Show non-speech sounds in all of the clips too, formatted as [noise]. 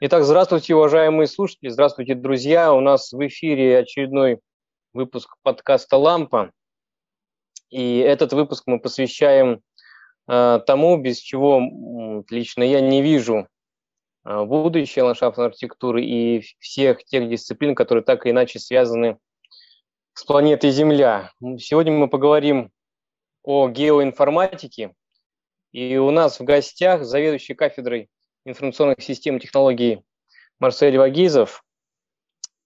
Итак, здравствуйте, уважаемые слушатели, здравствуйте, друзья. У нас в эфире очередной выпуск подкаста «Лампа». И этот выпуск мы посвящаем э, тому, без чего лично я не вижу э, будущее ландшафтной архитектуры и всех тех дисциплин, которые так или иначе связаны с планетой Земля. Сегодня мы поговорим о геоинформатике. И у нас в гостях заведующий кафедрой информационных систем и технологий Марсель Вагизов.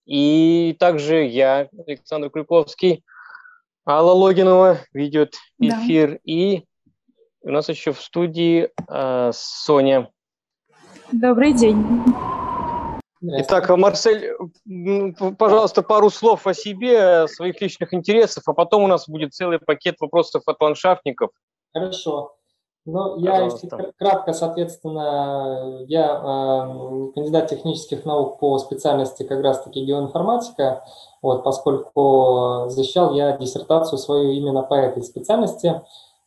И также я, Александр Крюковский, Алла Логинова ведет эфир. Да. И у нас еще в студии э, Соня. Добрый день. Итак, Марсель, пожалуйста, пару слов о себе, своих личных интересах, а потом у нас будет целый пакет вопросов от ландшафтников. Хорошо. Ну, я, если кратко, соответственно, я э, кандидат технических наук по специальности как раз-таки геоинформатика, вот, поскольку защищал я диссертацию свою именно по этой специальности.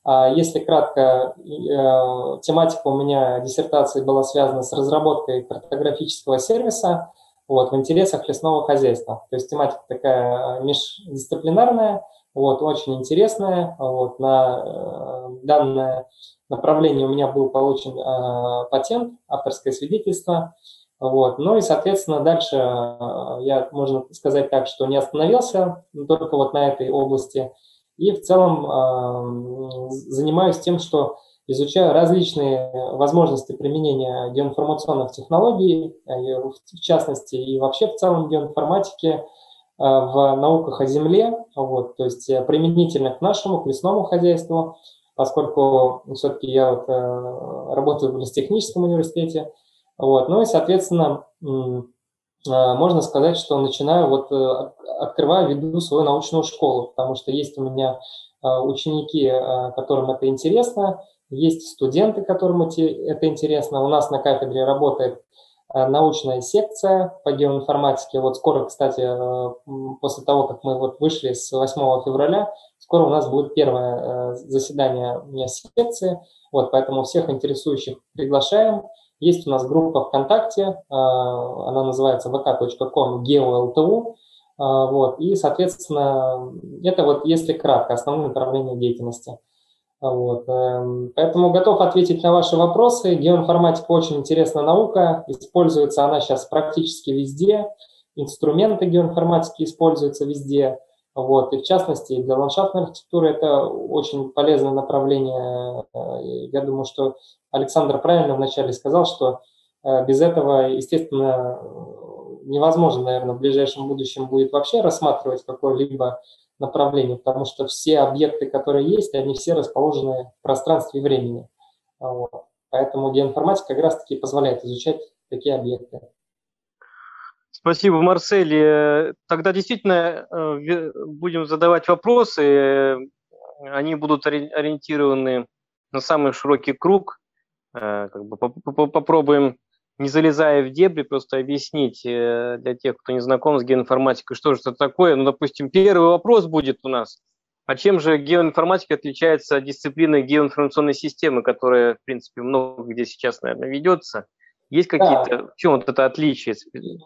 А если кратко, э, тематика у меня диссертации была связана с разработкой картографического сервиса вот, в интересах лесного хозяйства. То есть тематика такая междисциплинарная, вот, очень интересная. Вот, на э, данное направлении у меня был получен э, патент, авторское свидетельство. Вот. Ну и, соответственно, дальше э, я, можно сказать так, что не остановился только вот на этой области. И в целом э, занимаюсь тем, что изучаю различные возможности применения геоинформационных технологий, э, в частности и вообще в целом геоинформатики, Э, в науках о земле, вот, то есть применительно к нашему, к лесному хозяйству, поскольку все-таки я вот, э, работаю в лесотехническом университете, вот, ну и, соответственно, можно сказать, что начинаю, вот, открываю, веду свою научную школу, потому что есть у меня ученики, которым это интересно, есть студенты, которым это интересно. У нас на кафедре работает Э, научная секция по геоинформатике. Вот скоро, кстати, э, после того, как мы вот вышли с 8 февраля, скоро у нас будет первое э, заседание секции. Вот, поэтому всех интересующих приглашаем. Есть у нас группа ВКонтакте, она называется vk.com geoltu. Вот, и, соответственно, это вот, если кратко, основные направления деятельности. Вот. Эм, поэтому готов ответить на ваши вопросы. Геоинформатика очень интересная наука, используется она сейчас практически везде, инструменты геоинформатики используются везде. Вот. И в частности, для ландшафтной архитектуры это очень полезное направление. Я думаю, что Александр правильно вначале сказал, что э, без этого, естественно, невозможно, наверное, в ближайшем будущем будет вообще рассматривать какой-либо направлении, потому что все объекты, которые есть, они все расположены в пространстве и времени. Вот. Поэтому геоинформатика как раз-таки позволяет изучать такие объекты. Спасибо, Марсель. Э, тогда действительно э, будем задавать вопросы. Они будут ориентированы на самый широкий круг. Э, как бы попробуем не залезая в дебри, просто объяснить для тех, кто не знаком с геоинформатикой, что же это такое. Ну, допустим, первый вопрос будет у нас. А чем же геоинформатика отличается от дисциплины геоинформационной системы, которая, в принципе, много где сейчас, наверное, ведется? Есть какие-то, да. в чем вот это отличие?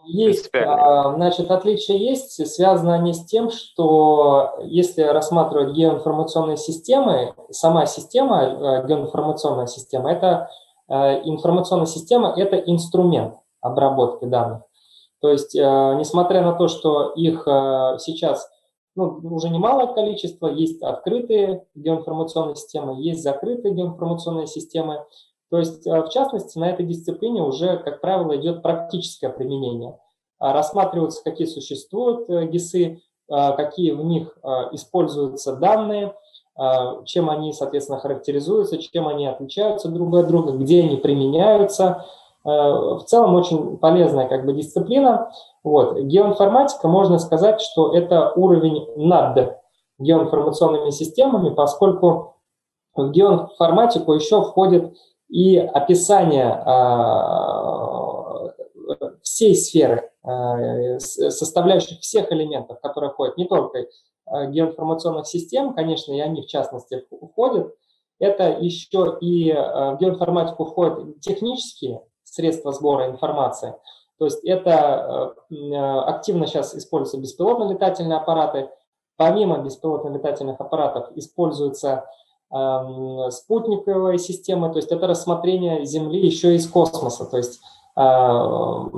Есть, а, значит, отличия есть, связано они с тем, что если рассматривать геоинформационные системы, сама система, э, геоинформационная система, это Э, информационная система – это инструмент обработки данных. То есть, несмотря на то, что их сейчас ну, уже немалое количество, есть открытые геоинформационные системы, есть закрытые геоинформационные системы. То есть, в частности, на этой дисциплине уже, как правило, идет практическое применение. Рассматриваются, какие существуют ГИСы, какие в них используются данные – а, чем они, соответственно, характеризуются, чем они отличаются друг от друга, где они применяются. А, в целом очень полезная как бы дисциплина. Вот. Геоинформатика, можно сказать, что это уровень над геоинформационными системами, поскольку в геоинформатику еще входит и описание э, всей сферы, э, составляющих всех элементов, которые входят не только Э, геоинформационных систем, конечно, и они в частности входят, это еще и э, в геоинформатику входят технические средства сбора информации. То есть это активно сейчас используются беспилотные летательные аппараты. Помимо беспилотных летательных аппаратов используются эм, спутниковые системы, то есть это рассмотрение Земли еще из космоса. То есть в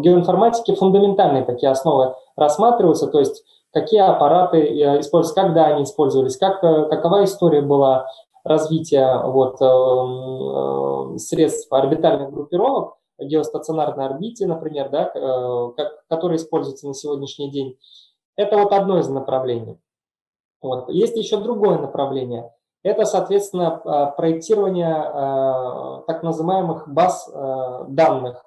геоинформатике фундаментальные такие основы рассматриваются, то есть какие аппараты э, используются, когда они использовались, как, э, какова история была развития вот, э, средств орбитальных группировок, геостационарной орбите, например, да, которые используются на сегодняшний день. Это вот одно из направлений. Вот. Есть еще другое направление. Это, соответственно, проектирование так называемых баз данных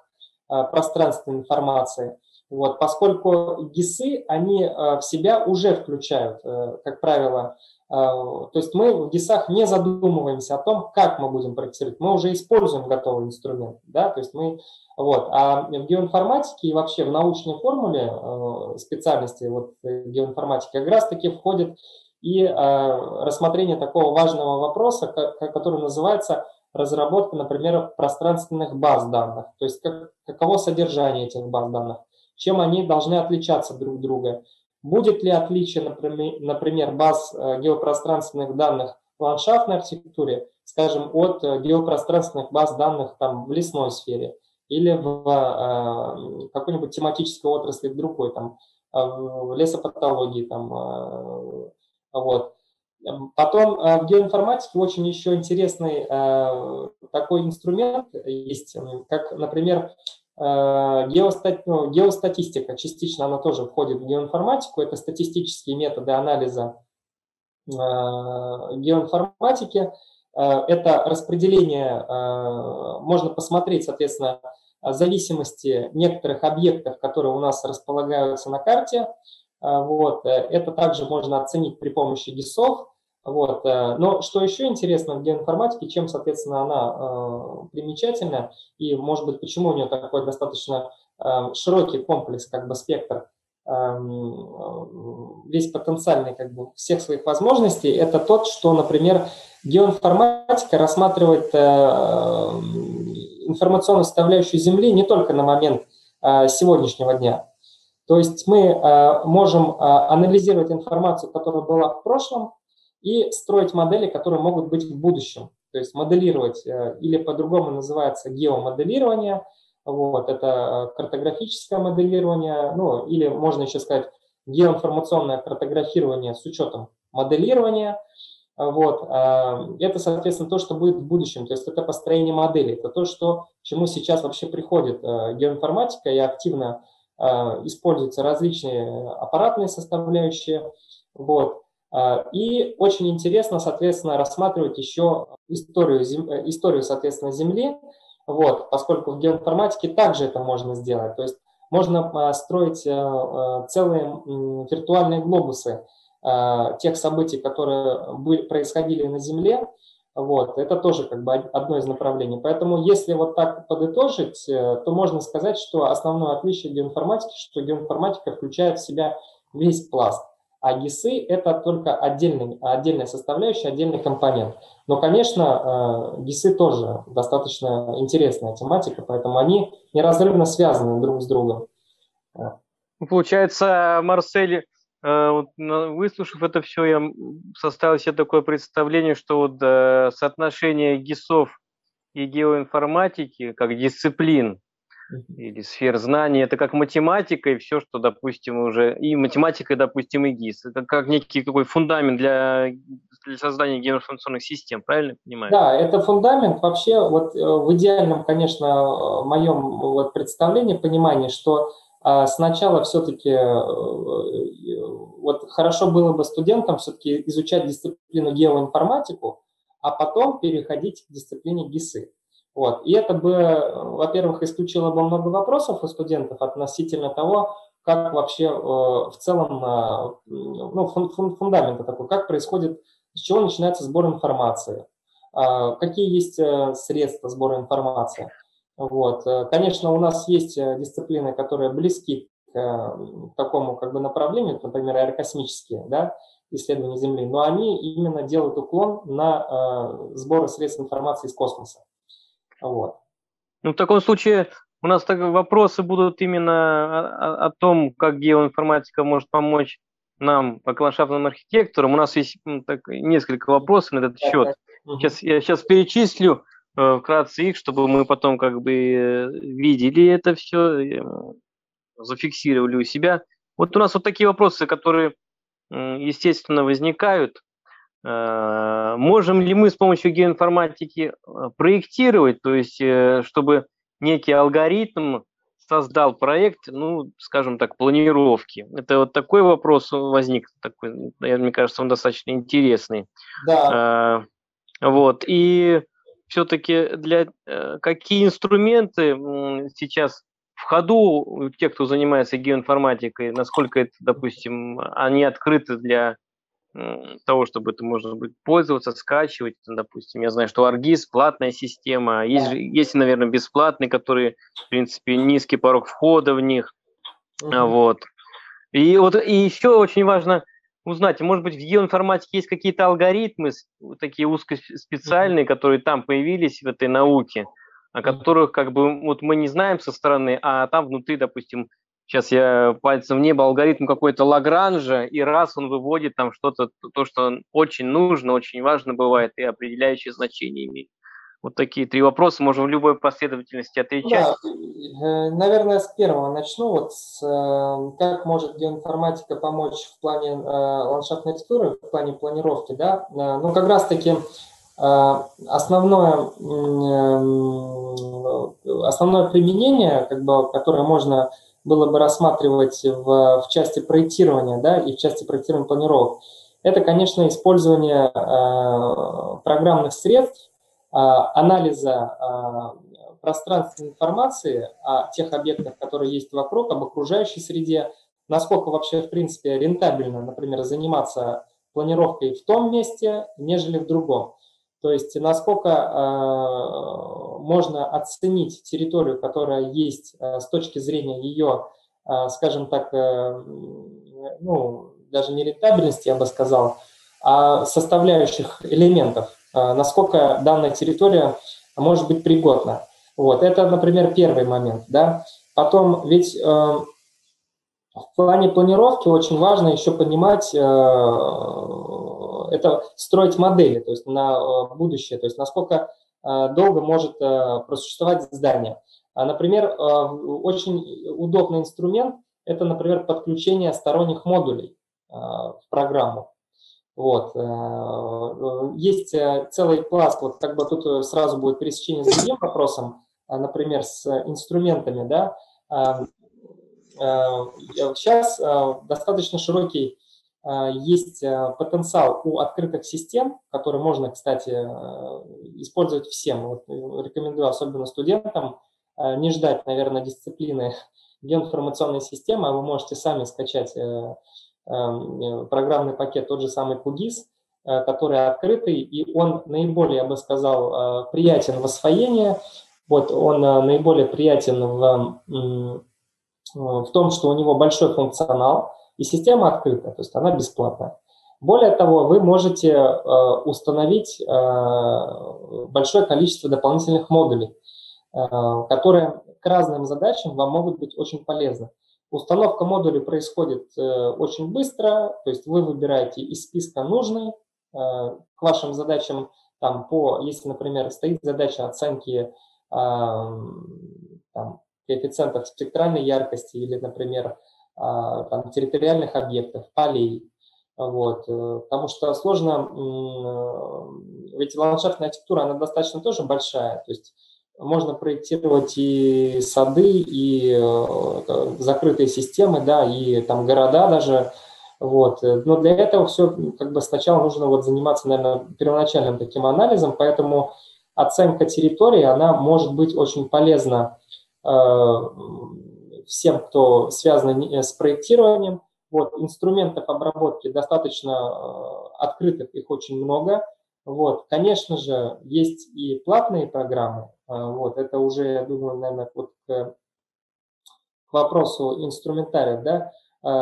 пространственной информации – вот, поскольку ГИСы, они в себя уже включают, э, как правило, то есть мы в ГИСах не задумываемся о том, как мы будем проектировать, мы уже используем готовый инструмент, да, то есть мы, вот, а в геоинформатике и вообще в научной формуле специальности вот геоинформатики как раз таки входит и рассмотрение такого важного вопроса, который называется разработка, например, пространственных баз данных, то есть как, каково содержание этих баз данных чем они должны отличаться друг от друга. Будет ли отличие, например, баз э, геопространственных данных в ландшафтной архитектуре, скажем, от э, геопространственных баз данных там, в лесной сфере или в э, какой-нибудь тематической отрасли другой, там, в лесопатологии, там, вот. Потом в геоинформатике очень еще интересный такой инструмент есть, как, например, геостат, ну, геостатистика, частично она тоже входит в геоинформатику, это статистические методы анализа э, геоинформатики, э, это распределение, можно посмотреть, соответственно, зависимости некоторых объектов, которые у нас располагаются на карте. Вот. Это также можно оценить при помощи ГИСов. Вот. Э, но что еще интересно в геоинформатике, чем, соответственно, она э, примечательна, и, может быть, почему у нее такой достаточно э, широкий комплекс, как бы спектр, эм, весь потенциальный как бы всех своих возможностей, это тот, что, например, геоинформатика рассматривает информационную составляющую Земли не только на момент сегодняшнего дня. То есть мы можем анализировать информацию, которая была в прошлом, и строить модели, которые могут быть в будущем. То есть моделировать, э, или по-другому называется геомоделирование, вот, это э, картографическое моделирование, ну, или можно еще сказать геоинформационное картографирование с учетом моделирования. Вот, э, это, соответственно, то, что будет в будущем, то есть это построение модели, это то, что, чему сейчас вообще приходит геоинформатика и активно используются различные аппаратные составляющие. Вот. А, и очень интересно, соответственно, рассматривать еще историю, э, историю соответственно, Земли, вот, поскольку в геоинформатике также это можно сделать. То есть можно а, строить э, э, целые виртуальные глобусы а, тех событий, которые происходили на Земле. Вот, это тоже как бы одно из направлений. Поэтому если вот так подытожить, то можно сказать, что основное отличие геоинформатики, что геоинформатика включает в себя весь пласт. А ГИСы – это только отдельный, отдельная составляющая, отдельный компонент. Но, конечно, э, ГИСы тоже достаточно интересная тематика, поэтому они неразрывно связаны друг с другом. Получается, Марсель, э, выслушав это все, я составил себе такое представление, что вот э, соотношение ГИСов и геоинформатики как дисциплин или сфер знаний, это как математика и все, что, допустим, уже, и математика, допустим, и ГИС. Это как некий какой фундамент для, для создания геоинформационных систем, правильно понимаю? Да, это фундамент. Вообще, вот э, в идеальном, конечно, моем вот представлении, понимании, что а, сначала все-таки э, вот хорошо было бы студентам все-таки изучать дисциплину геоинформатику, а потом переходить к дисциплине ГИСы. Вот. И это бы, во-первых, исключило бы много вопросов у студентов относительно того, как вообще э, в целом э, ну, фун, фун, фундамента такой, как происходит, с чего начинается сбор информации, э, какие есть э, средства сбора информации. Вот. Э, конечно, у нас есть э, дисциплины, которые близки к э, такому как бы направлению, например, аэрокосмические да, исследования Земли, но они именно делают уклон на э, сбор средств информации из космоса. Вот. Ну, в таком случае у нас так, вопросы будут именно о, о том, как геоинформатика может помочь нам, как ландшафтным архитекторам. У нас есть так, несколько вопросов на этот счет. Сейчас, я сейчас перечислю э, вкратце их, чтобы мы потом как бы э, видели это все, э, зафиксировали у себя. Вот у нас вот такие вопросы, которые, естественно, возникают. Э, можем ли мы с помощью геоинформатики э, проектировать, то есть чтобы некий алгоритм создал проект, ну, скажем так, планировки? Это вот такой вопрос возник, такой, мне кажется, он достаточно интересный. Да. Вот, и все-таки для какие инструменты сейчас в ходу у тех, кто занимается геоинформатикой, насколько это, допустим, они открыты для того, чтобы это можно будет пользоваться, скачивать, допустим, я знаю, что Аргиз платная система, есть, есть, наверное, бесплатные, которые, в принципе, низкий порог входа в них, mm-hmm. вот. И вот и еще очень важно узнать, может быть, в геоинформатике есть какие-то алгоритмы такие узкоспециальные, mm-hmm. которые там появились в этой науке, о которых как бы вот мы не знаем со стороны, а там внутри, допустим, сейчас я пальцем в небо, алгоритм какой-то Лагранжа, и раз он выводит там что-то, то, что очень нужно, очень важно бывает и определяющее значение имеет. Вот такие три вопроса, можем в любой последовательности отвечать. Да, э, наверное, с первого начну. Вот с, э, как может геоинформатика помочь в плане э, ландшафтной архитектуры, в плане планировки, да? Ну, как раз-таки основное, основное применение, как бы, которое можно было бы рассматривать в, в части проектирования да, и в части проектирования планировок, это, конечно, использование э, программных средств, э, анализа э, пространственной информации о тех объектах, которые есть вокруг, об окружающей среде, насколько вообще, в принципе, рентабельно, например, заниматься планировкой в том месте, нежели в другом. То есть насколько э, можно оценить территорию, которая есть э, с точки зрения ее, э, скажем так, э, ну, даже не рентабельности, я бы сказал, а составляющих элементов, насколько данная территория может быть пригодна. Вот, это, например, первый момент, да. Потом, ведь э, в плане планировки очень важно еще понимать, э, это строить модели, то есть на э, будущее, то есть насколько э, долго может просуществовать здание. А, например, очень удобный инструмент – это, например, подключение сторонних модулей в программу. Вот. Есть целый пласт, вот как бы тут сразу будет пересечение с другим вопросом, например, с инструментами, да. Сейчас достаточно широкий а, есть потенциал у открытых систем, которые можно, кстати, использовать всем. Вот э, рекомендую особенно студентам не ждать, наверное, дисциплины [laughs] геоинформационной системы, а вы можете сами скачать э, э, программный пакет, тот же самый QGIS, который открытый, и он наиболее, я бы сказал, приятен в освоении, вот он наиболее приятен в, в том, что у него большой функционал, и система открыта, то есть она бесплатная. Более того, вы можете э, установить э, большое количество дополнительных модулей, э, которые к разным задачам вам могут быть очень полезны. Установка модулей происходит очень быстро, то есть вы выбираете из списка нужный к вашим задачам, там, по, если, например, стоит задача оценки там, коэффициентов спектральной яркости или, например, а, там, территориальных объектов, полей. Вот, э, потому что сложно, э, ведь ландшафтная архитектура, она достаточно тоже большая, то есть можно проектировать и сады, и э, закрытые системы, да, и там города даже, вот. Но для этого все как бы сначала нужно вот заниматься, наверное, первоначальным таким анализом, поэтому оценка территории, она может быть очень полезна всем, кто связан э, с проектированием. Вот, инструментов обработки достаточно э, открытых, их очень много. Вот, конечно же, есть и платные программы. Э, вот, это уже, я думаю, наверное, вот к, к вопросу инструментариев, да.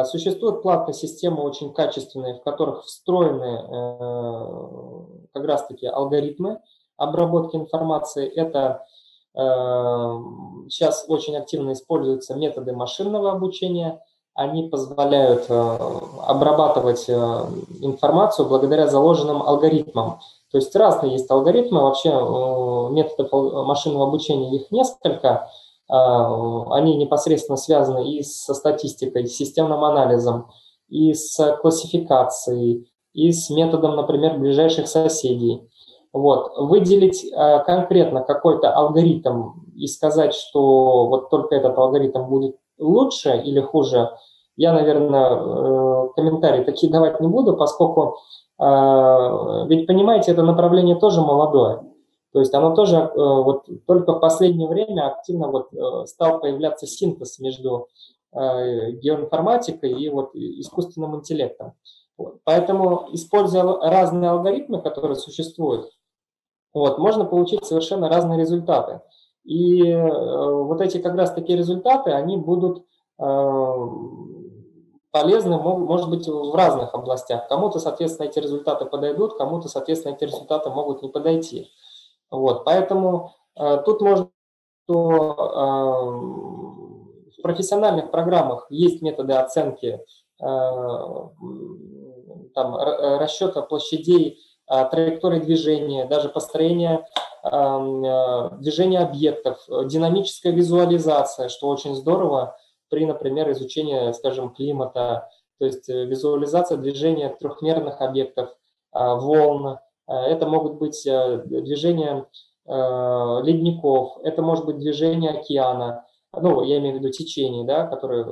Существуют платные системы очень качественные, в которых встроены как раз-таки алгоритмы обработки информации. Это Сейчас очень активно используются методы машинного обучения. Они позволяют обрабатывать информацию благодаря заложенным алгоритмам. То есть разные есть алгоритмы, вообще методов машинного обучения их несколько. Они непосредственно связаны и со статистикой, с системным анализом, и с классификацией, и с методом, например, ближайших соседей. Вот. Выделить э, конкретно какой-то алгоритм и сказать, что вот только этот алгоритм будет лучше или хуже, я, наверное, э, комментарии такие давать не буду, поскольку, э, ведь, понимаете, это направление тоже молодое. То есть оно тоже э, вот только в последнее время активно вот э, стал появляться синтез между э, геоинформатикой и вот искусственным интеллектом. Вот. Поэтому, используя разные алгоритмы, которые существуют, вот, можно получить совершенно разные результаты. И э, вот эти как раз такие результаты, они будут э, полезны, может быть, в разных областях. Кому-то, соответственно, эти результаты подойдут, кому-то, соответственно, эти результаты могут не подойти. Вот, поэтому э, тут можно, что э, в профессиональных программах есть методы оценки э, там, расчета площадей, траектории движения, даже построения эм, э, движения объектов, динамическая визуализация, что очень здорово при, например, изучении, скажем, климата, то есть э, визуализация движения трехмерных объектов, волн, Э, это могут быть э, движения э, ледников, это может быть движение океана, ну, я имею в виду течение, да, которое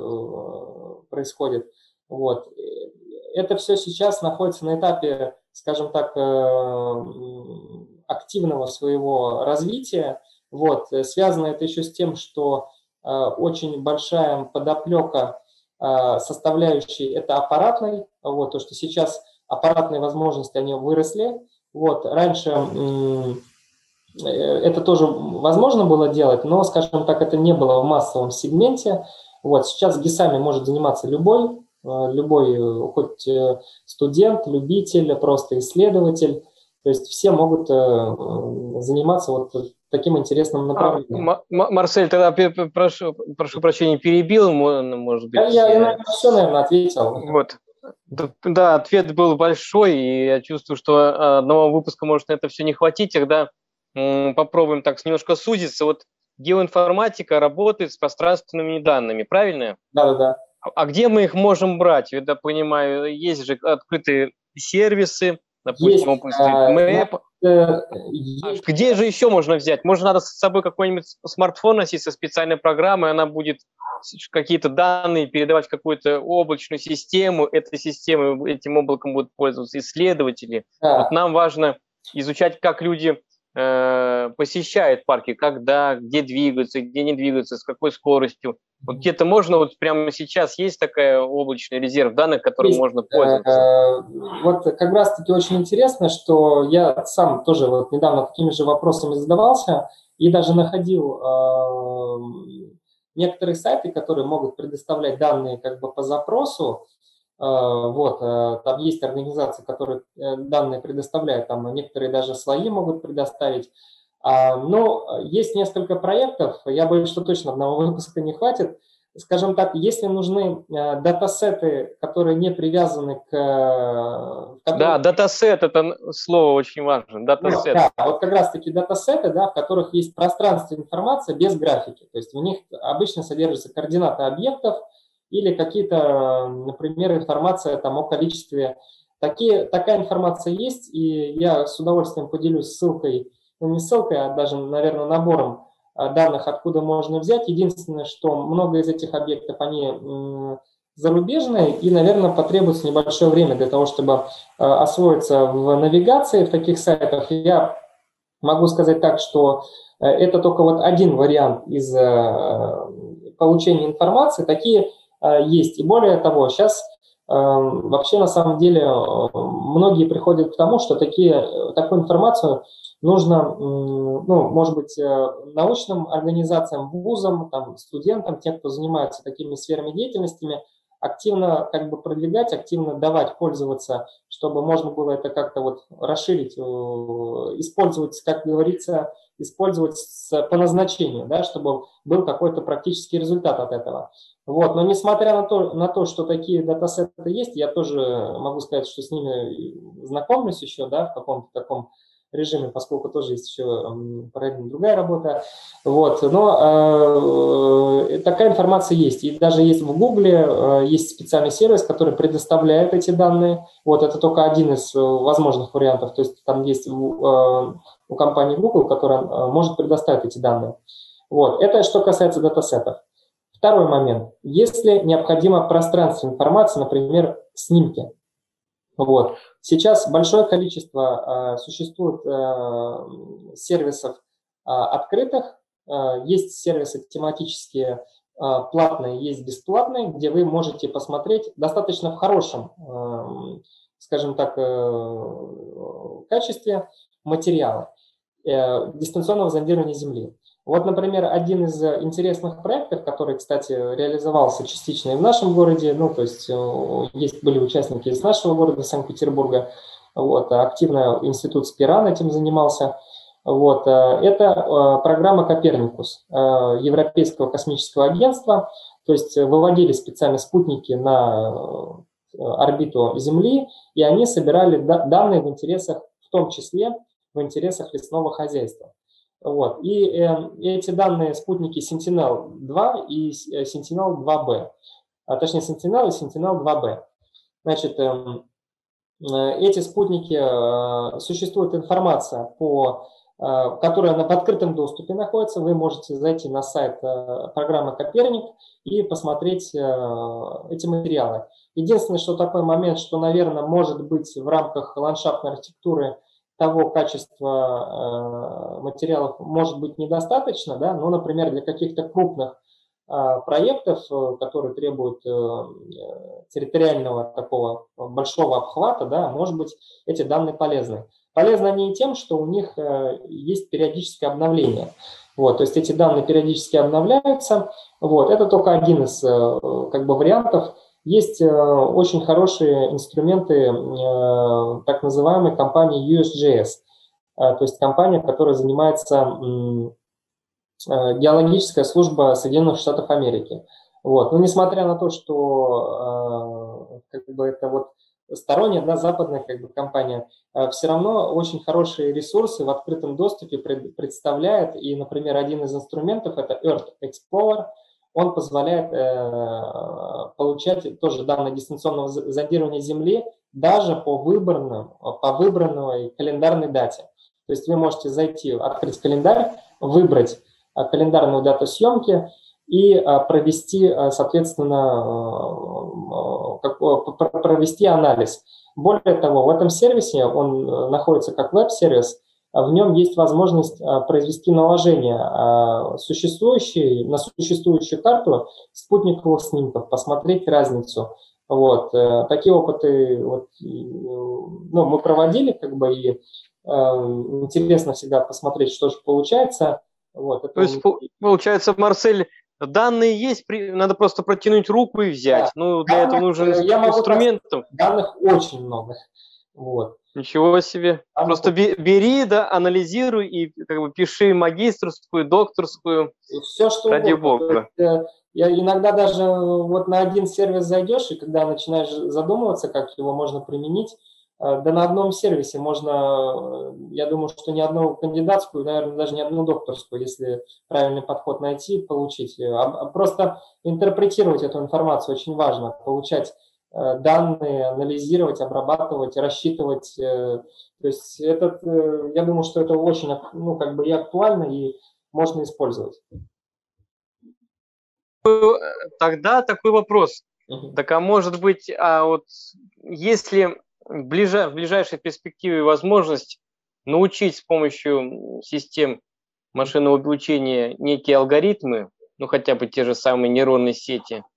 происходит. Вот. Это все сейчас находится на этапе, скажем так, активного своего развития. Вот. Связано это еще с тем, что очень большая подоплека составляющей это аппаратной, вот, то, что сейчас аппаратные возможности, они выросли, вот, раньше э, это тоже возможно было делать, но, скажем так, это не было в массовом сегменте. Вот, сейчас ГИСами может заниматься любой, э, любой, э, хоть студент, любитель, просто исследователь. То есть все могут заниматься вот таким интересным а, направлением. А, Марсель, тогда прошу, прошу прощения, перебил, может быть. Я, я, я все, наверное, ответил. Вот. Да, ответ был большой, и я чувствую, что а, одного выпуска может на это все не хватить. Тогда попробуем так немножко сузиться. Вот геоинформатика работает с пространственными данными, правильно? Да, да, да. А где мы их можем брать? Я понимаю, есть же открытые сервисы, допустим, OpenStreetMap. Э, есть. Где же еще можно взять? Может, надо с собой какой-нибудь смартфон носить со специальной программой, она будет какие-то данные передавать в какую-то облачную систему, этой системой, этим облаком будут пользоваться исследователи. Да. Вот нам важно изучать, как люди э, посещают парки, когда, где двигаются, где не двигаются, с какой скоростью. Вот где-то можно, вот прямо сейчас есть такая облачный резерв данных, которым есть, можно пользоваться? Э, вот как раз-таки очень интересно, что я сам тоже вот недавно такими же вопросами задавался и даже находил э, некоторые сайты, которые могут предоставлять данные как бы по запросу, вот, э, там есть организации, которые э, данные предоставляют, там некоторые даже слои могут предоставить. А, но есть несколько проектов, я боюсь, что точно одного выпуска не хватит, скажем так, если нужны э, датасеты, которые не привязаны к... Э, которые... Да, датасет – это слово очень важно, датасет. Да, да, вот как раз-таки датасеты, да, в которых есть пространство информация без графики. То есть в них обычно содержатся координаты объектов или какие-то, например, информация там, о количестве. Такие, такая информация есть, и я с удовольствием поделюсь ссылкой, ну не ссылкой, а даже, наверное, набором Э, данных откуда можно взять. Единственное, что много из этих объектов, они зарубежные, и, наверное, потребуется небольшое время для того, чтобы э, освоиться в навигации в таких сайтах. Я могу сказать так, что э, это только вот один вариант из получения информации. Такие есть. И более того, сейчас вообще на самом деле многие приходят к тому, что такие, такую информацию нужно, ну, может быть, э, научным организациям, вузам, там, студентам, тем, кто занимается такими сферами деятельностями, активно как бы продвигать, активно давать пользоваться, чтобы можно было это как-то вот расширить, э, использовать, как говорится, использовать по назначению, да, чтобы был какой-то практический результат от этого. Вот. Но несмотря на то, на то, что такие датасеты есть, я тоже могу сказать, что с ними знакомлюсь еще да, в каком-то таком режиме, поскольку тоже есть еще параллельно другая работа. Вот. Но э, такая информация есть. И даже есть в Гугле, э, есть специальный сервис, который предоставляет эти данные. Вот это только один из э, возможных вариантов. То есть там есть э, у компании Google, которая э, может предоставить эти данные. Вот. Это что касается датасетов. Второй момент. Если необходимо пространство информации, например, снимки, вот. Сейчас большое количество э, существует э, сервисов э, открытых, э, есть сервисы тематические э, платные, есть бесплатные, где вы можете посмотреть достаточно в хорошем, э, скажем так, э, качестве материалы дистанционного зондирования Земли. Вот, например, один из э, интересных проектов, который, кстати, реализовался частично и в нашем городе, ну, то есть э, есть были участники из нашего города, Санкт-Петербурга, вот, активно институт Спиран этим занимался. Вот, э, это программа Коперникус Европейского космического агентства, то есть выводили специально спутники на орбиту Земли, и они собирали данные в интересах, в том числе в интересах лесного хозяйства. Вот. И э, эти данные спутники Sentinel-2 и э, Sentinel-2B, а, точнее Sentinel и Sentinel-2B. Значит, э, э, эти спутники, э, существует информация, по, э, которая в открытом доступе находится. Вы можете зайти на сайт э, программы Коперник и посмотреть э, эти материалы. Единственное, что такой момент, что, наверное, может быть в рамках ландшафтной архитектуры – того качества э, материалов может быть недостаточно, да, но, например, для каких-то крупных э, проектов, э, которые требуют территориального такого большого обхвата, да, может быть, эти данные полезны. Полезны они и тем, что у них есть периодическое обновление. Вот, то есть эти данные периодически обновляются. Вот, это только один из как бы, вариантов есть э, очень хорошие инструменты э, так называемой компании USGS, э, то есть компания, которая занимается геологическая служба Соединенных Штатов Америки. Вот. Но несмотря на то, что как бы это вот сторонняя, да, западная как бы, компания, все равно очень хорошие ресурсы в открытом доступе представляет. И, например, один из инструментов – это Earth Explorer – он позволяет э, получать тоже данные дистанционного зондирования Земли даже по выбранным, по выбранной календарной дате. То есть вы можете зайти, открыть календарь, выбрать э, календарную дату съемки и э, провести, э, соответственно, провести анализ. Более того, в этом сервисе он находится как веб-сервис – в нем есть возможность а, произвести наложение а, существующей, на существующую карту спутниковых снимков, посмотреть разницу. Вот. Э, такие опыты вот, ну, мы проводили, как бы, и интересно всегда посмотреть, что же получается. Вот, это... То есть, получается, Марсель, данные есть, надо просто протянуть руку и взять. Да. Ну, для данных, этого нужен э, я инструмент. Данных очень много. Вот. Ничего себе. А Просто бери, да, анализируй и как бы пиши магистрскую, докторскую. И все, что ради угодно. Бога. Э, я иногда даже вот на один сервис зайдешь, и когда начинаешь задумываться, как его можно применить, э, да на одном сервисе можно, э, я думаю, что ни одну кандидатскую, наверное, даже ни одну докторскую, если правильный подход найти, получить. А, просто интерпретировать эту информацию очень важно, получать данные, анализировать, обрабатывать, рассчитывать. Э, то есть этот, э, я думаю, что это очень ну, как бы и актуально, и можно использовать. Тогда такой вопрос. Угу. Так а может быть, а вот если в, ближай, в ближайшей перспективе возможность научить с помощью систем машинного обучения некие алгоритмы, ну хотя бы те же самые нейронные сети –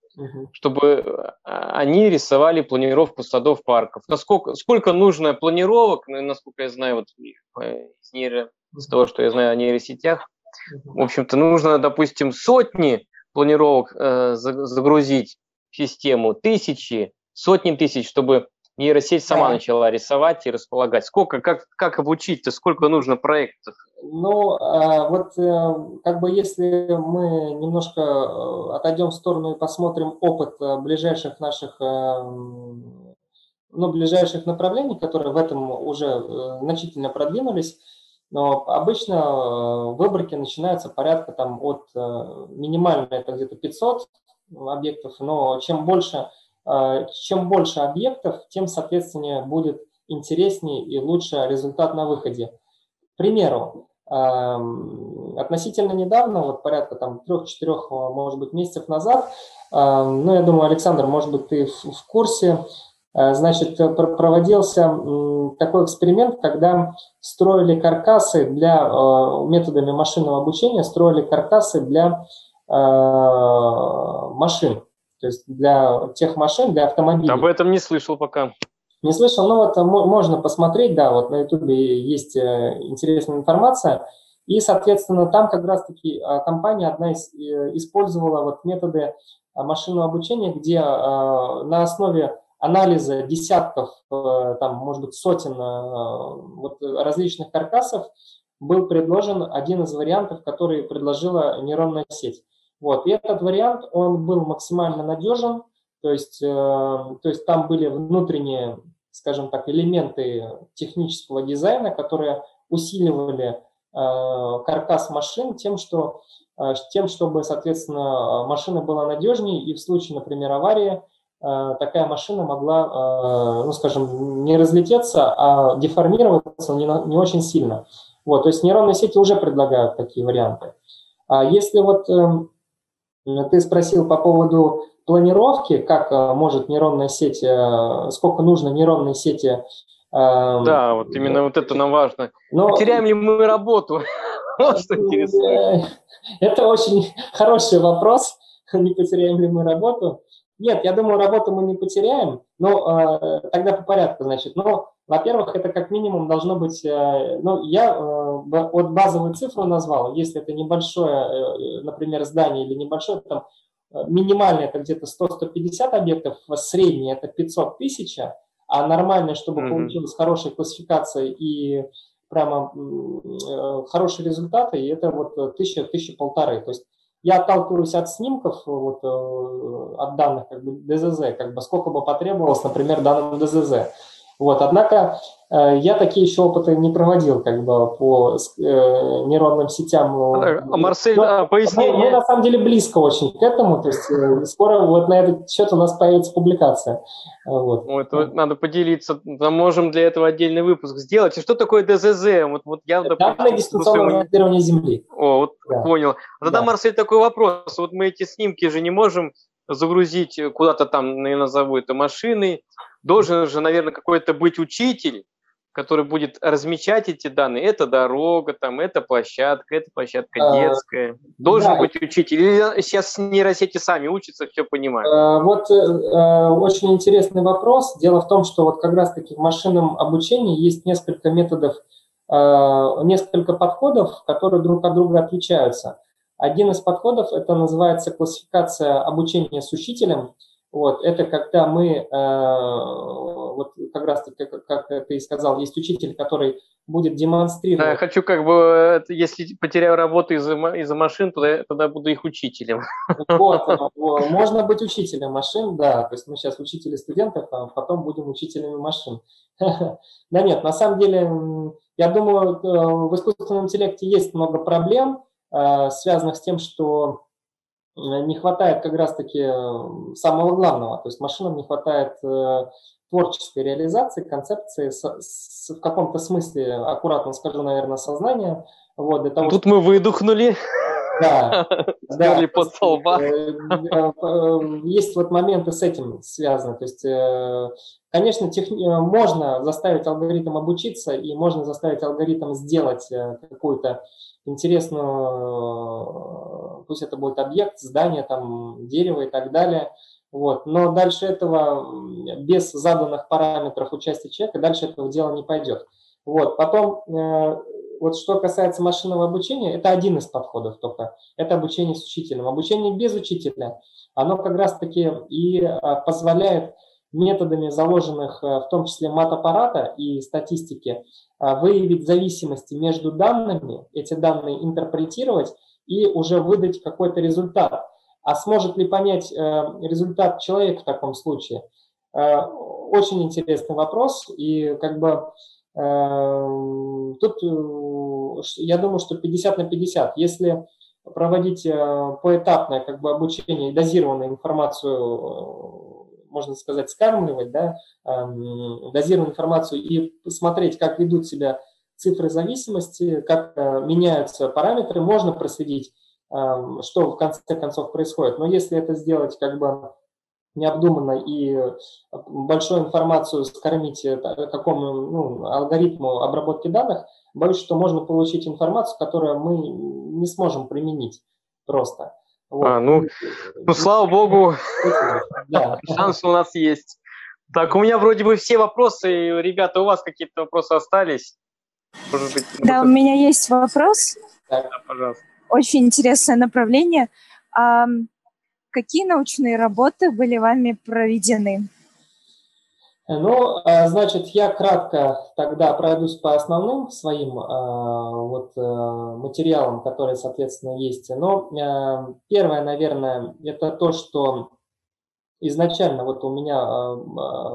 чтобы а, они рисовали планировку садов, парков. Насколько, сколько нужно планировок, ну, насколько я знаю, вот из, нейро, из того, что я знаю о нейросетях, в общем-то, нужно, допустим, сотни планировок э, загрузить в систему, тысячи, сотни тысяч, чтобы нейросеть сама да. начала рисовать и располагать. Сколько, как, как обучить-то, сколько нужно проектов? Ну, а, вот э, как бы если мы немножко э, отойдем в сторону и посмотрим опыт э, ближайших наших, ну, ближайших направлений, которые в этом уже значительно продвинулись, но обычно выборки начинаются порядка там от минимально это где-то 500 объектов, но чем больше, чем больше объектов, тем, соответственно, будет интереснее и лучше результат на выходе. К примеру, Относительно недавно, вот порядка там трех-четырех, а, может быть, месяцев назад, ну, я думаю, Александр, может быть, ты в курсе, а, значит, проводился такой эксперимент, когда строили каркасы для, а, методами машинного обучения, строили каркасы для машин, то есть для тех машин, для автомобилей. Об этом не слышал пока. Не слышал, но вот можно посмотреть, да, вот на ютубе есть э, интересная информация. И, соответственно, там как раз-таки а, компания одна из, э, использовала вот методы машинного обучения, где на основе анализа десятков, э, там, может быть, сотен вот, различных каркасов был предложен один из вариантов, который предложила нейронная сеть. Вот. И этот вариант, он был максимально надежен, то есть, э, то есть там были внутренние, скажем так, элементы технического дизайна, которые усиливали э, каркас машин тем, что, э, тем, чтобы, соответственно, машина была надежнее, и в случае, например, аварии, такая машина могла, ну, скажем, не разлететься, а деформироваться не, не очень сильно. Вот, то есть нейронные сети уже предлагают такие варианты. А если вот эм, ты спросил по поводу планировки, как э, может нейронная сеть, э, сколько нужно нейронной сети. Эм, да, вот именно вот это нам важно. Но... Потеряем ли мы работу? [laughs] Э, это очень хороший вопрос, [laughs] не потеряем ли мы работу. Нет, я думаю, работу мы не потеряем, но тогда по порядку, значит. Но, во-первых, это как минимум должно быть, ну, я вот базовую цифру назвал, если это небольшое, например, здание или небольшое, там, минимальный это где-то 100-150 объектов, средний это 500 тысяч, а нормальное, чтобы mm-hmm. получилась хорошая классификация и прямо э, хорошие результаты, и это вот тысяча, тысяча полторы. То есть я отталкиваюсь от снимков, вот, э, от данных как бы ДЗЗ, как бы сколько бы потребовалось, например, данным ДЗЗ. Вот, однако э, я такие еще опыты не проводил как бы по э, нейронным сетям. А, Марсель, Но, а, пояснение? Мы, мы на самом деле близко очень к этому, то есть э, скоро вот на этот счет у нас появится публикация. Вот. Ну, это вот. надо поделиться, мы можем для этого отдельный выпуск сделать. И что такое ДЗЗ? Вот, вот я, допустим, Данное дистанционное моделирование Земли. О, вот да. понял. Тогда, да. Марсель, такой вопрос. Вот мы эти снимки же не можем загрузить куда-то там, я назову это машиной, должен же, наверное, какой-то быть учитель, который будет размечать эти данные. Это дорога, там, это площадка, это площадка а, детская. Должен да. быть учитель. Или сейчас нейросети сами учатся, все понимают? А, вот а, очень интересный вопрос. Дело в том, что вот как раз-таки в машинном обучении есть несколько методов, а, несколько подходов, которые друг от друга отличаются. Один из подходов, это называется классификация обучения с учителем – вот, это когда мы, э, вот как раз таки, как, как ты и сказал, есть учитель, который будет демонстрировать. Да, я хочу как бы, если потеряю работу из-за из машин, тогда, тогда буду их учителем. Вот, [laughs] можно быть учителем машин, да, то есть мы сейчас учители студентов, а потом будем учителями машин. [laughs] Да нет, на самом деле, я думаю, э, в искусственном интеллекте есть много проблем, э, связанных с тем, что Э, не хватает как раз-таки э, самого главного, то есть машинам не хватает э, творческой реализации, концепции, с, с, в каком-то смысле, аккуратно скажу, наверное, сознания. Вот, для того, Тут чтобы... мы выдохнули. Да, [laughs] да. под столба. Есть вот моменты с этим связаны. То есть, конечно, тех... можно заставить алгоритм обучиться, и можно заставить алгоритм сделать какую-то интересную, пусть это будет объект, здание, там, дерево и так далее. Вот. Но дальше этого, без заданных параметров участия человека, дальше этого дела не пойдет. Вот. Потом, э, вот что касается машинного обучения, это один из подходов только. Это обучение с учителем. Обучение без учителя, оно как раз-таки и э, позволяет методами заложенных в том числе мат-аппарата и статистики выявить зависимости между данными, эти данные интерпретировать и уже выдать какой-то результат. А сможет ли понять результат человек в таком случае? Очень интересный вопрос, и как бы тут я думаю, что 50 на 50. Если проводить э, поэтапное как бы обучение и дозированную информацию, э, можно сказать, скармливать, да, эм, дозированную информацию и посмотреть, как ведут себя цифры зависимости, как э, меняются параметры, можно проследить, эм, что в конце концов происходит. Но если это сделать как бы необдуманно и большую информацию скормить какому ну, алгоритму обработки данных, боюсь, что можно получить информацию, которую мы не сможем применить просто. Вот. А, ну, ну, слава [laughs] богу, да. шанс у нас есть. Так, у меня вроде бы все вопросы. Ребята, у вас какие-то вопросы остались? Может быть, да, у меня есть вопрос. Да, пожалуйста. Очень интересное направление. Какие научные работы были вами проведены? Ну, а, значит, я кратко тогда пройдусь по основным своим а, вот, э, материалам, которые, соответственно, есть. Но э, первое, наверное, это то, что изначально вот у меня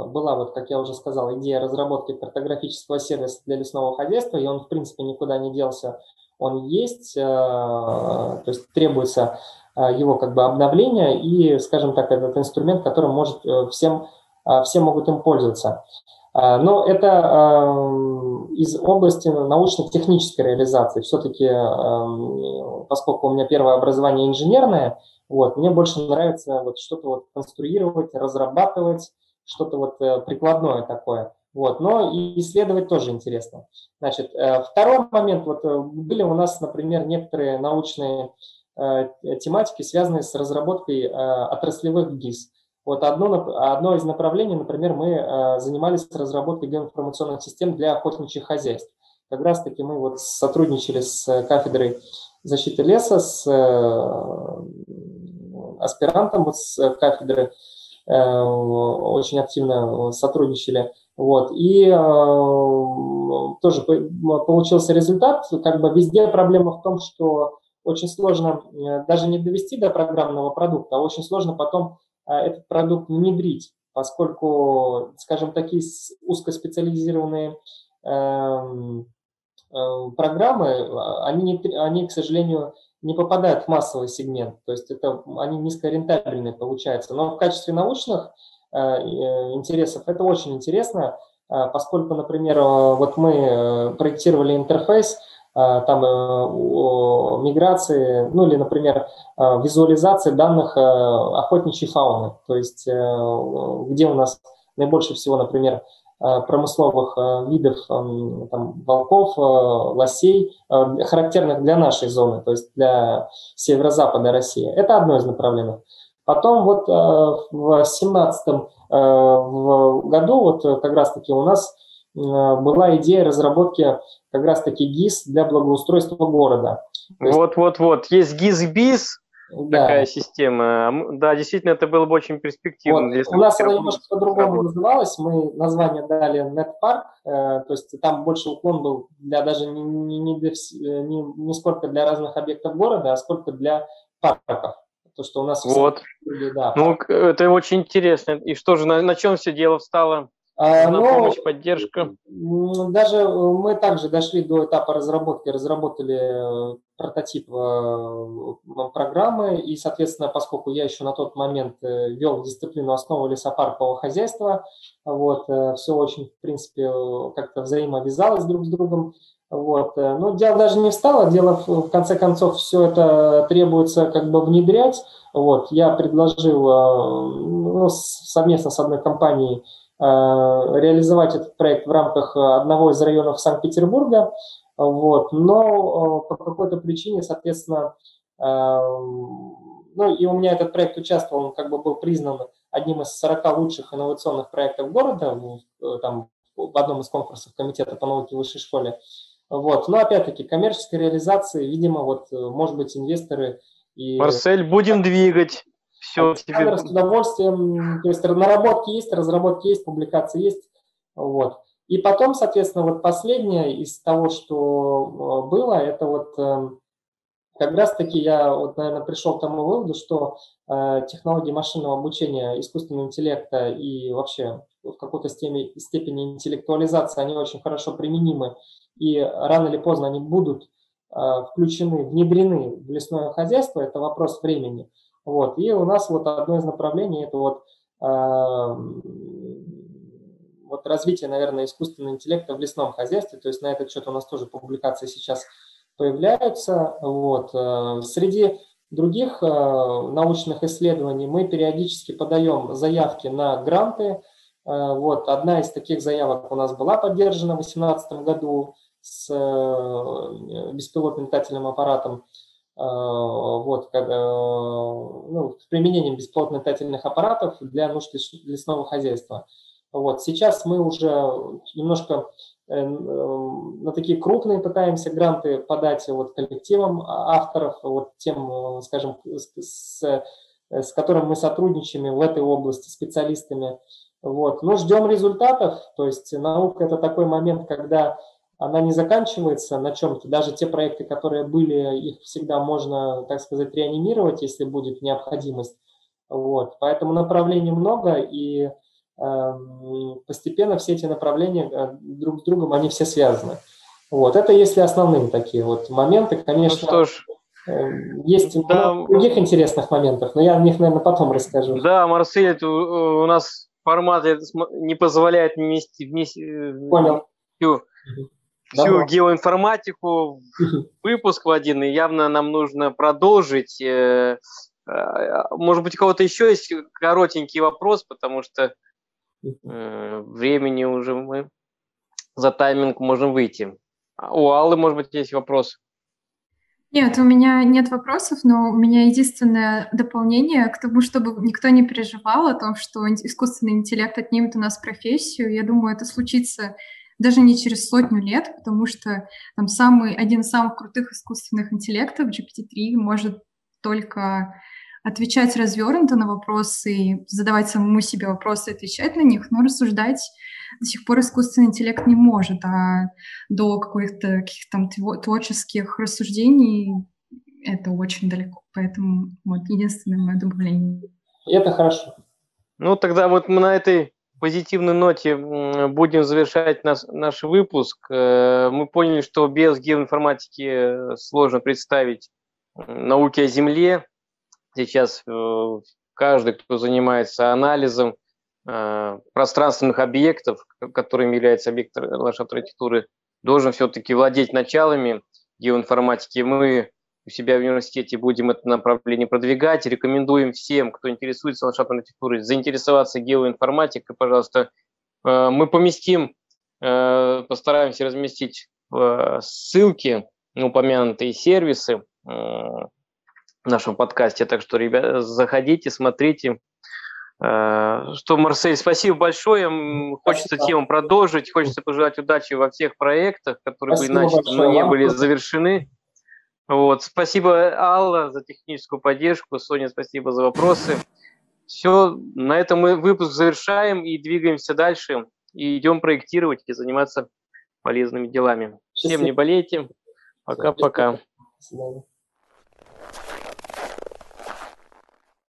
была, вот, как я уже сказал, идея разработки картографического сервиса для лесного хозяйства, и он, в принципе, никуда не делся, он есть, то есть требуется его как бы обновление и, скажем так, этот инструмент, который может э, всем а, все могут им пользоваться. А, но это из области научно-технической реализации. Все-таки, поскольку у меня первое образование инженерное, вот, мне больше нравится вот что-то вот конструировать, разрабатывать, что-то вот э, прикладное такое. Вот, но и исследовать тоже интересно. Значит, э, второй момент, вот были у нас, например, некоторые научные тематики, связанные с разработкой отраслевых ГИС. Вот одно, одно из направлений, например, мы э, занимались разработкой геоинформационных систем для охотничьих хозяйств. Как раз таки мы вот сотрудничали с кафедрой защиты леса, с э, аспирантом вот с кафедры, э, очень активно сотрудничали. Вот. И тоже получился результат. Как бы везде проблема в том, что очень сложно даже не довести до программного продукта, а очень сложно потом а, этот продукт внедрить, поскольку, скажем, такие узкоспециализированные эм, э, программы, а, они, не, они, к сожалению, не попадают в массовый сегмент, то есть это, они низкорентабельные получаются. Но в качестве научных э, э, интересов это очень интересно, поскольку, например, вот мы проектировали интерфейс, Э, там э, миграции, ну или, например, э, визуализации данных охотничьей фауны, то есть где у нас наибольше всего, например, промысловых видов там, волков, лосей, характерных для нашей зоны, то есть для северо-запада России. Это одно из направлений. Потом вот в 2017 году вот как раз-таки у нас была идея разработки как раз-таки ГИС для благоустройства города. Вот-вот-вот, есть ГИС-БИС, да. такая система. Да, действительно, это было бы очень перспективно. Вот. У нас она немножко по-другому называлась. Мы название дали NetPark, э, то есть там больше уклон был для даже не, не, не, для, не, не сколько для разных объектов города, а сколько для парков. То, что у нас вот. Были, да, ну, это очень интересно. И что же, на, на чем все дело встало? А, Но, помощь, поддержка. Даже э, мы также дошли до этапа разработки, разработали э, прототип э, программы, и, соответственно, поскольку я еще на тот момент вел дисциплину основы лесопаркового хозяйства, вот, все очень, в принципе, как-то взаимовязалось друг с другом, вот. Но дело даже не встало, дело в конце концов все это требуется как бы внедрять. Вот. Я предложил ну, совместно с одной компанией реализовать этот проект в рамках одного из районов Санкт-Петербурга, вот, но э, по какой-то причине, соответственно, э, ну и у меня этот проект участвовал, он как бы был признан одним из 40 лучших инновационных проектов города, там, в одном из конкурсов Комитета по науке в высшей школе. Вот. Но опять-таки коммерческой реализации, видимо, вот, может быть, инвесторы и... Марсель, будем двигать. Все тебе... с удовольствием, то есть наработки есть, разработки есть, публикации есть, вот. И потом, соответственно, вот последнее из того, что было, это вот эм, как раз-таки я, вот, наверное, пришел к тому выводу, что э, технологии машинного обучения, искусственного интеллекта и вообще в какой-то степени, степени интеллектуализации, они очень хорошо применимы, и рано или поздно они будут э, включены, внедрены в лесное хозяйство, это вопрос времени. Вот. И у нас вот одно из направлений – это вот, э, вот развитие, наверное, искусственного интеллекта в лесном хозяйстве, то есть на этот счет у нас тоже публикации сейчас появляются. Вот. Э, среди других э, научных исследований мы периодически подаем заявки на гранты. Э, вот. Одна из таких заявок у нас была поддержана в 2018 году с беспилотным летательным аппаратом вот, ну, с применением беспилотных летательных аппаратов для нужд лесного хозяйства. Вот. Сейчас мы уже немножко Э, на такие крупные пытаемся гранты подать вот коллективам авторов, вот тем, скажем, с, с которым мы сотрудничаем в этой области, специалистами. Вот. Но ждем результатов, то есть наука – это такой момент, когда она не заканчивается на чем-то. Даже те проекты, которые были, их всегда можно, так сказать, реанимировать, если будет необходимость. Вот. Поэтому направлений много, и Эм, постепенно все эти направления э, друг с другом, они все связаны. Вот, это если основные такие вот моменты, конечно, ну, что ж, эм, есть да, других интересных моментов, но я о них, наверное, потом расскажу. Да, Марсель, у нас формат не позволяет вместе, вместе э, Понял. всю, всю геоинформатику выпуск в один, и явно нам нужно продолжить. Э, может быть, у кого-то еще есть коротенький вопрос, потому что Э, времени уже мы за тайминг можем выйти. А у Аллы, может быть, есть вопрос? Нет, у меня нет вопросов, но у меня единственное дополнение к тому, чтобы никто не переживал о том, что искусственный интеллект отнимет у нас профессию. Я думаю, это случится даже не через сотню лет, потому что там самый, один из самых крутых искусственных интеллектов, GPT-3, может только отвечать развернуто на вопросы, задавать самому себе вопросы, отвечать на них, но рассуждать до сих пор искусственный интеллект не может, а до каких-то каких там творческих рассуждений это очень далеко. Поэтому вот единственное мое добавление. И это хорошо. Ну, тогда вот мы на этой позитивной ноте будем завершать наш, наш выпуск. Э, мы поняли, что без геоинформатики э, сложно представить науки о Земле, Сейчас э, каждый, кто занимается анализом пространственных объектов, которыми является объект ландшафтной архитектуры, должен все-таки владеть началами геоинформатики. Мы у себя в университете будем это направление продвигать. Рекомендуем всем, кто интересуется ландшафтной архитектурой, заинтересоваться геоинформатикой, пожалуйста. Э, мы поместим, постараемся разместить ссылки на упомянутые сервисы в нашем подкасте. Так что, ребята, заходите, смотрите. Э, что, Марсель, спасибо большое. Хочется спасибо. тему продолжить. Хочется пожелать удачи во всех проектах, которые спасибо бы иначе но не были завершены. Вот. Спасибо, Алла, за техническую поддержку. Соня, спасибо за вопросы. Все, на этом мы выпуск завершаем и двигаемся дальше. И идем проектировать и заниматься полезными делами. Всем не болейте. Пока-пока. До свидания.